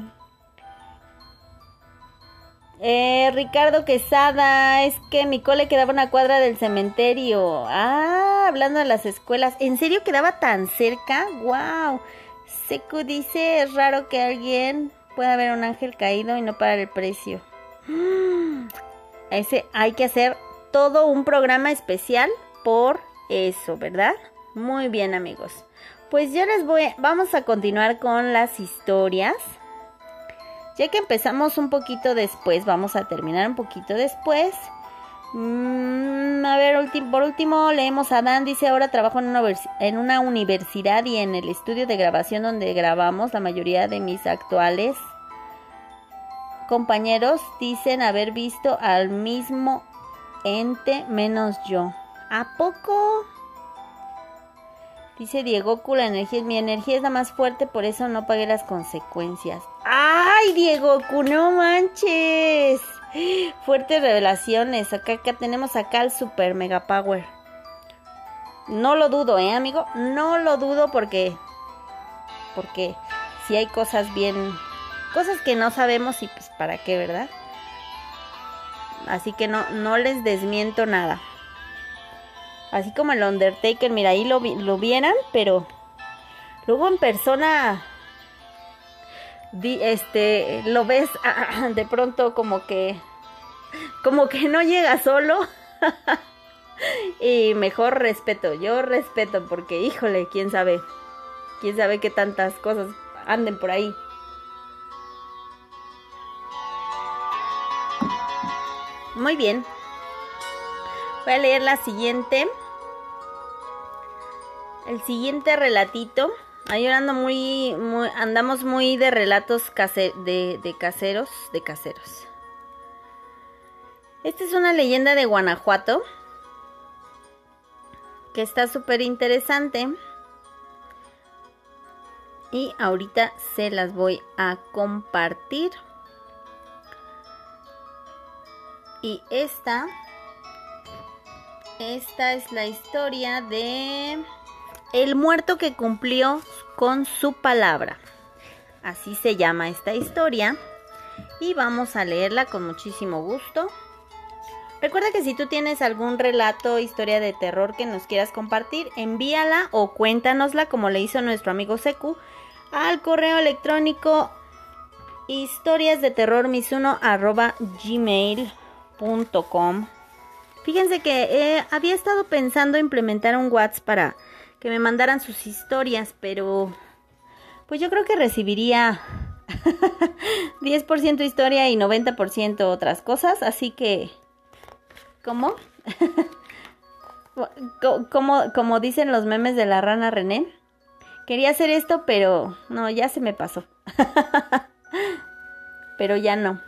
Eh, Ricardo Quesada, es que mi cole quedaba una cuadra del cementerio. Ah, hablando de las escuelas. ¿En serio quedaba tan cerca? ¡Wow! Seku dice, es raro que alguien pueda ver un ángel caído y no pagar el precio. Ese hay que hacer todo un programa especial por eso, ¿verdad? Muy bien amigos. Pues yo les voy, vamos a continuar con las historias. Ya que empezamos un poquito después, vamos a terminar un poquito después. Mm, a ver, por último leemos a Dan, dice ahora trabajo en una, en una universidad y en el estudio de grabación donde grabamos la mayoría de mis actuales compañeros dicen haber visto al mismo ente menos yo. ¿A poco? Dice Diego, la energía, mi energía es la más fuerte, por eso no pagué las consecuencias. ¡Ay, Diego, no manches! Fuertes revelaciones. Acá, acá tenemos acá el Super Mega Power. No lo dudo, ¿eh, amigo? No lo dudo porque... Porque si hay cosas bien... Cosas que no sabemos y pues para qué, ¿verdad? Así que no, no les desmiento nada. Así como el Undertaker, mira, ahí lo, lo vieran, pero luego en persona este lo ves de pronto como que como que no llega solo. Y mejor respeto yo respeto porque híjole quién sabe quién sabe qué tantas cosas anden por ahí. Muy bien. Voy a leer la siguiente. El siguiente relatito Ahí ando muy, andamos muy de relatos de, de caseros, de caseros. Esta es una leyenda de Guanajuato que está súper interesante. Y ahorita se las voy a compartir. Y esta, esta es la historia de el muerto que cumplió con su palabra. Así se llama esta historia. Y vamos a leerla con muchísimo gusto. Recuerda que si tú tienes algún relato, historia de terror que nos quieras compartir, envíala o cuéntanosla como le hizo nuestro amigo Seku al correo electrónico historias de terror gmail.com. Fíjense que eh, había estado pensando implementar un WhatsApp para que me mandaran sus historias, pero pues yo creo que recibiría 10% historia y 90% otras cosas, así que ¿cómo? como, como dicen los memes de la rana René, quería hacer esto, pero no, ya se me pasó. pero ya no.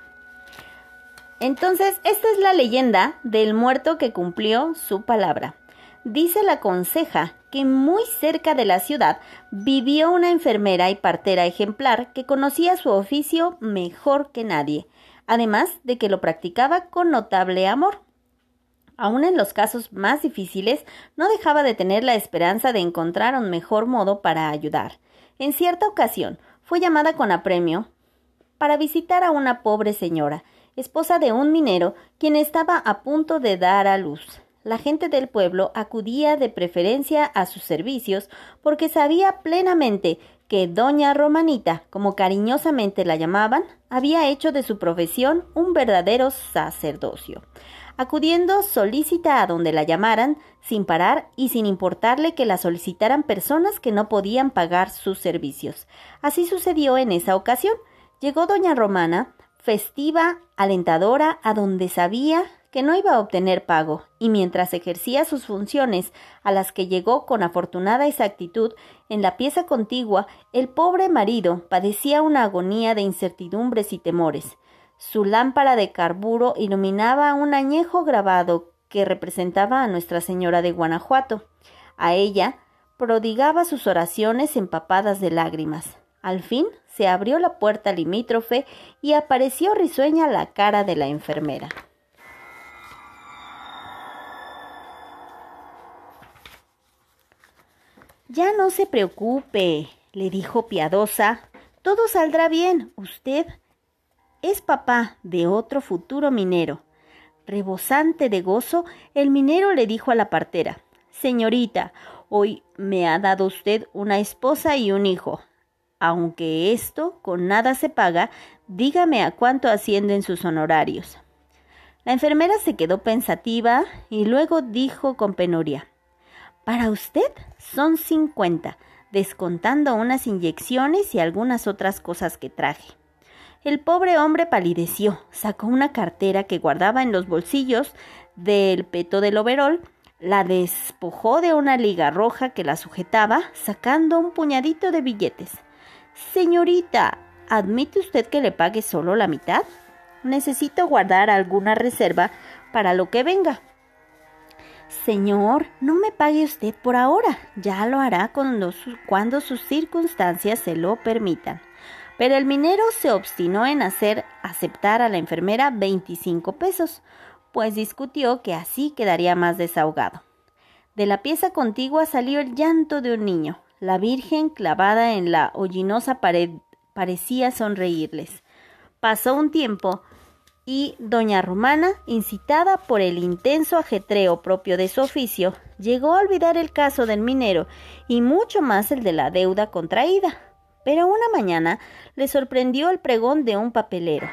Entonces, esta es la leyenda del muerto que cumplió su palabra. Dice la conseja que muy cerca de la ciudad vivió una enfermera y partera ejemplar que conocía su oficio mejor que nadie, además de que lo practicaba con notable amor. Aun en los casos más difíciles, no dejaba de tener la esperanza de encontrar un mejor modo para ayudar. En cierta ocasión, fue llamada con apremio para visitar a una pobre señora, esposa de un minero, quien estaba a punto de dar a luz la gente del pueblo acudía de preferencia a sus servicios porque sabía plenamente que doña Romanita, como cariñosamente la llamaban, había hecho de su profesión un verdadero sacerdocio, acudiendo solícita a donde la llamaran, sin parar y sin importarle que la solicitaran personas que no podían pagar sus servicios. Así sucedió en esa ocasión. Llegó doña Romana, festiva, alentadora, a donde sabía que no iba a obtener pago, y mientras ejercía sus funciones, a las que llegó con afortunada exactitud, en la pieza contigua, el pobre marido padecía una agonía de incertidumbres y temores. Su lámpara de carburo iluminaba un añejo grabado que representaba a Nuestra Señora de Guanajuato. A ella prodigaba sus oraciones empapadas de lágrimas. Al fin se abrió la puerta limítrofe y apareció risueña la cara de la enfermera. Ya no se preocupe, le dijo piadosa, todo saldrá bien. Usted es papá de otro futuro minero. Rebosante de gozo, el minero le dijo a la partera, Señorita, hoy me ha dado usted una esposa y un hijo. Aunque esto con nada se paga, dígame a cuánto ascienden sus honorarios. La enfermera se quedó pensativa y luego dijo con penuria, para usted son cincuenta. descontando unas inyecciones y algunas otras cosas que traje. El pobre hombre palideció, sacó una cartera que guardaba en los bolsillos del peto del overol, la despojó de una liga roja que la sujetaba, sacando un puñadito de billetes. Señorita, ¿admite usted que le pague solo la mitad? Necesito guardar alguna reserva para lo que venga. Señor, no me pague usted por ahora, ya lo hará cuando, sus circunstancias se lo permitan. Pero el minero se obstinó en hacer aceptar a la enfermera 25 pesos, pues discutió que así quedaría más desahogado. De la pieza contigua salió el llanto de un niño. La Virgen, clavada en la hollinosa pared, parecía sonreírles. Pasó un tiempo y doña Romana, incitada por el intenso ajetreo propio de su oficio, llegó a olvidar el caso del minero y mucho más el de la deuda contraída. Pero una mañana le sorprendió el pregón de un papelero.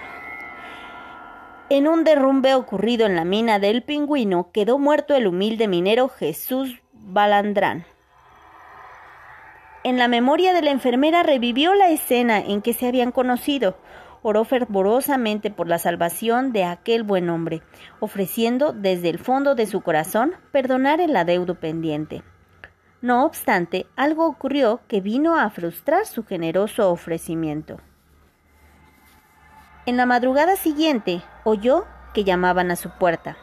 En un derrumbe ocurrido en la mina del pingüino quedó muerto el humilde minero Jesús Balandrán. En la memoria de la enfermera revivió la escena en que se habían conocido. Oró fervorosamente por la salvación de aquel buen hombre, ofreciendo desde el fondo de su corazón perdonar el adeudo pendiente. No obstante, algo ocurrió que vino a frustrar su generoso ofrecimiento. En la madrugada siguiente oyó que llamaban a su puerta.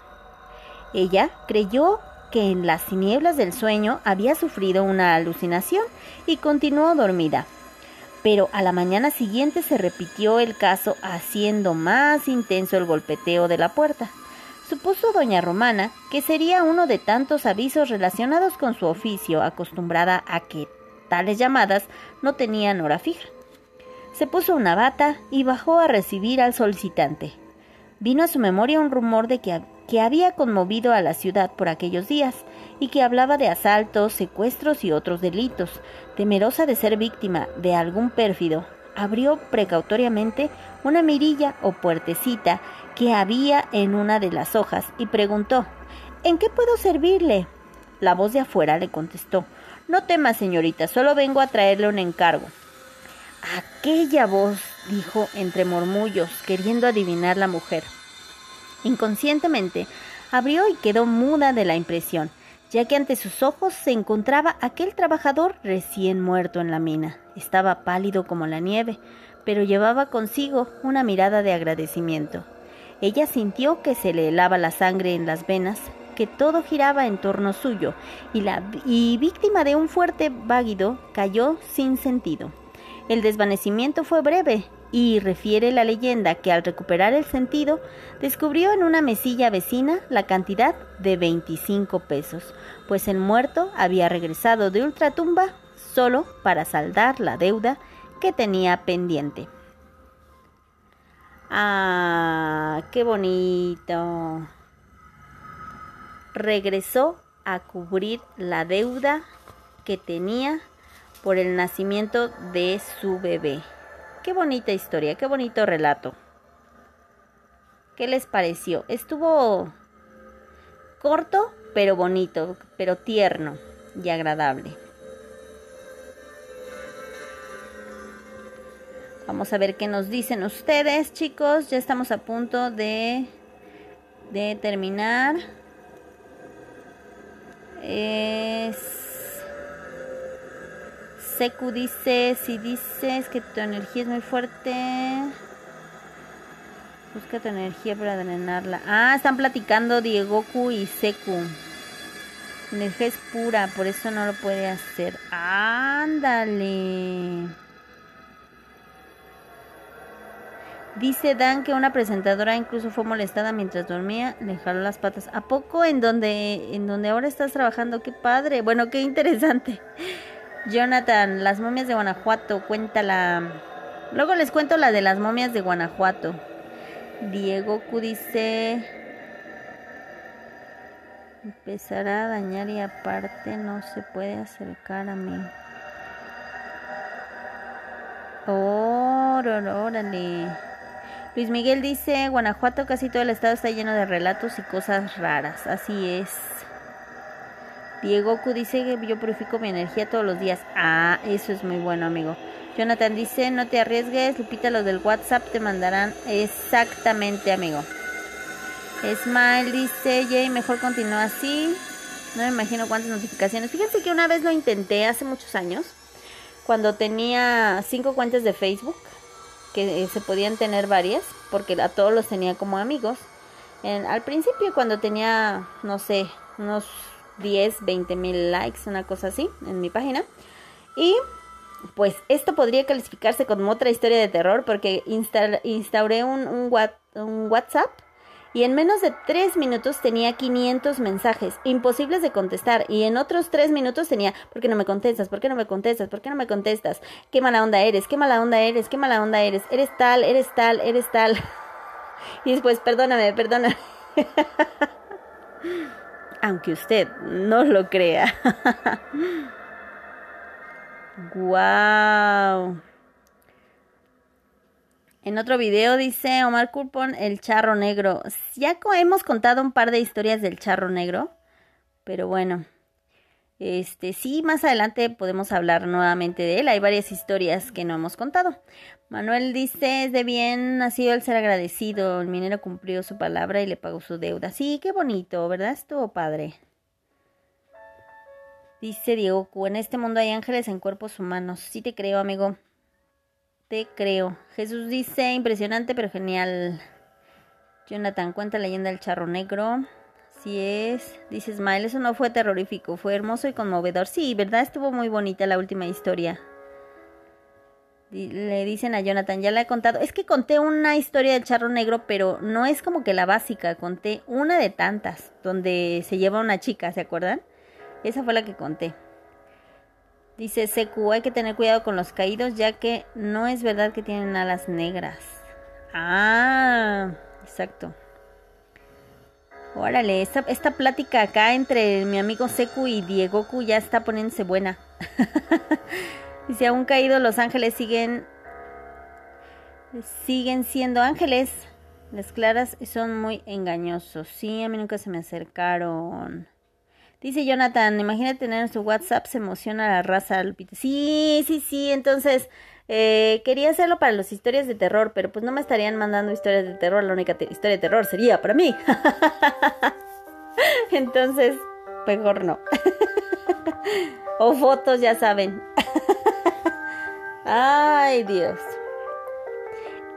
Ella creyó que en las tinieblas del sueño había sufrido una alucinación y continuó dormida. Pero a la mañana siguiente se repitió el caso haciendo más intenso el golpeteo de la puerta. Supuso doña Romana que sería uno de tantos avisos relacionados con su oficio, acostumbrada a que tales llamadas no tenían hora fija. Se puso una bata y bajó a recibir al solicitante. Vino a su memoria un rumor de que, que había conmovido a la ciudad por aquellos días y que hablaba de asaltos, secuestros y otros delitos. Temerosa de ser víctima de algún pérfido, abrió precautoriamente una mirilla o puertecita que había en una de las hojas y preguntó ¿En qué puedo servirle? La voz de afuera le contestó No tema, señorita, solo vengo a traerle un encargo. Aquella voz, dijo entre murmullos, queriendo adivinar la mujer. Inconscientemente abrió y quedó muda de la impresión, ya que ante sus ojos se encontraba aquel trabajador recién muerto en la mina. Estaba pálido como la nieve, pero llevaba consigo una mirada de agradecimiento. Ella sintió que se le helaba la sangre en las venas, que todo giraba en torno suyo, y, la, y víctima de un fuerte váguido cayó sin sentido. El desvanecimiento fue breve, y refiere la leyenda que al recuperar el sentido descubrió en una mesilla vecina la cantidad de 25 pesos, pues el muerto había regresado de ultratumba solo para saldar la deuda que tenía pendiente. Ah, qué bonito. Regresó a cubrir la deuda que tenía por el nacimiento de su bebé. Qué bonita historia, qué bonito relato. ¿Qué les pareció? Estuvo corto, pero bonito, pero tierno y agradable. Vamos a ver qué nos dicen ustedes, chicos. Ya estamos a punto de, de terminar. Es... Seku dice, si dices que tu energía es muy fuerte, busca tu energía para drenarla. Ah, están platicando Diegoku y Seku. energía es pura, por eso no lo puede hacer. Ándale. Dice Dan que una presentadora incluso fue molestada mientras dormía, le jaló las patas. ¿A poco en donde, en donde ahora estás trabajando? Qué padre, bueno, qué interesante. Jonathan, las momias de Guanajuato, cuéntala. Luego les cuento la de las momias de Guanajuato. Diego Q dice, empezará a dañar y aparte no se puede acercar a mí. órale. Luis Miguel dice, Guanajuato, casi todo el estado está lleno de relatos y cosas raras. Así es. Diego Q dice que yo purifico mi energía todos los días. Ah, eso es muy bueno, amigo. Jonathan dice, no te arriesgues, Lupita, los del WhatsApp te mandarán exactamente, amigo. Smile dice, Jay, mejor continúa así. No me imagino cuántas notificaciones. Fíjense que una vez lo intenté hace muchos años, cuando tenía cinco cuentas de Facebook, que eh, se podían tener varias, porque a todos los tenía como amigos. al principio, cuando tenía, no sé, unos 10, 20 mil likes, una cosa así, en mi página. Y pues esto podría calificarse como otra historia de terror porque instauré un, un, WhatsApp y en menos de 3 minutos tenía 500 mensajes imposibles de contestar y en otros 3 minutos tenía, ¿por qué no me contestas? ¿Por qué no me contestas? ¿Por qué no me contestas? ¿Qué mala onda eres? ¿Qué mala onda eres? ¿Qué mala onda eres? Eres tal, eres tal, eres tal. Y después, perdóname, perdóname. Aunque usted no lo crea. Wow. En otro video dice Omar Culpon el charro negro. Ya hemos contado un par de historias del charro negro, pero bueno. Este, sí, más adelante podemos hablar nuevamente de él. Hay varias historias que no hemos contado. Manuel dice, es de bien nacido el ser agradecido. El minero cumplió su palabra y le pagó su deuda. Sí, qué bonito, ¿verdad? Estuvo padre. Dice Diego, en este mundo hay ángeles en cuerpos humanos. Sí te creo, amigo. Te creo. Jesús dice, impresionante pero genial. Jonathan, cuenta leyenda del charro negro. Sí es. Dice Smile, eso no fue terrorífico, fue hermoso y conmovedor. Sí, ¿verdad? Estuvo muy bonita la última historia. Le dicen a Jonathan, ya la he contado. Es que conté una historia del charro negro, pero no es como que la básica. Conté una de tantas, donde se lleva una chica, ¿se acuerdan? Esa fue la que conté. Dice Seku, hay que tener cuidado con los caídos ya que no es verdad que tienen alas negras. Ah, exacto. Órale, esta, esta plática acá entre mi amigo Seku y Diegoku ya está poniéndose buena. Dice, aún caído los ángeles siguen siguen siendo ángeles. Las claras son muy engañosos. Sí, a mí nunca se me acercaron. Dice Jonathan, imagínate tener su WhatsApp, se emociona la raza. Sí, sí, sí, entonces eh, quería hacerlo para las historias de terror, pero pues no me estarían mandando historias de terror, la única historia de terror sería para mí. entonces, mejor no. o fotos, ya saben. Ay, Dios.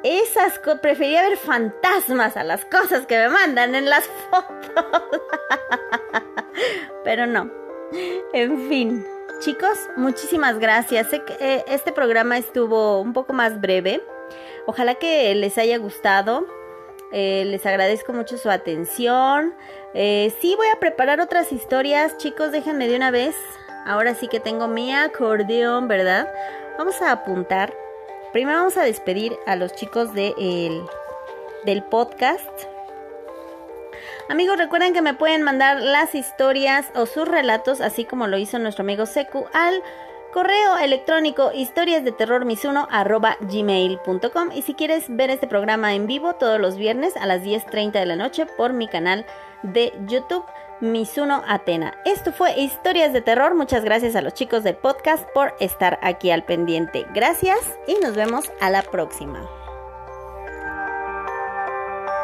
Esas cosas, prefería ver fantasmas a las cosas que me mandan en las fotos. Pero no. En fin. Chicos, muchísimas gracias. Sé que eh, este programa estuvo un poco más breve. Ojalá que les haya gustado. Eh, les agradezco mucho su atención. Eh, sí, voy a preparar otras historias. Chicos, déjenme de una vez. Ahora sí que tengo mi acordeón, ¿verdad? Vamos a apuntar. Primero vamos a despedir a los chicos de del podcast. Amigos, recuerden que me pueden mandar las historias o sus relatos, así como lo hizo nuestro amigo Seku, al correo electrónico historiasdeterrormisuno.gmail.com y si quieres ver este programa en vivo todos los viernes a las 10.30 de la noche por mi canal de YouTube Misuno Atena. Esto fue Historias de Terror. Muchas gracias a los chicos del podcast por estar aquí al pendiente. Gracias y nos vemos a la próxima.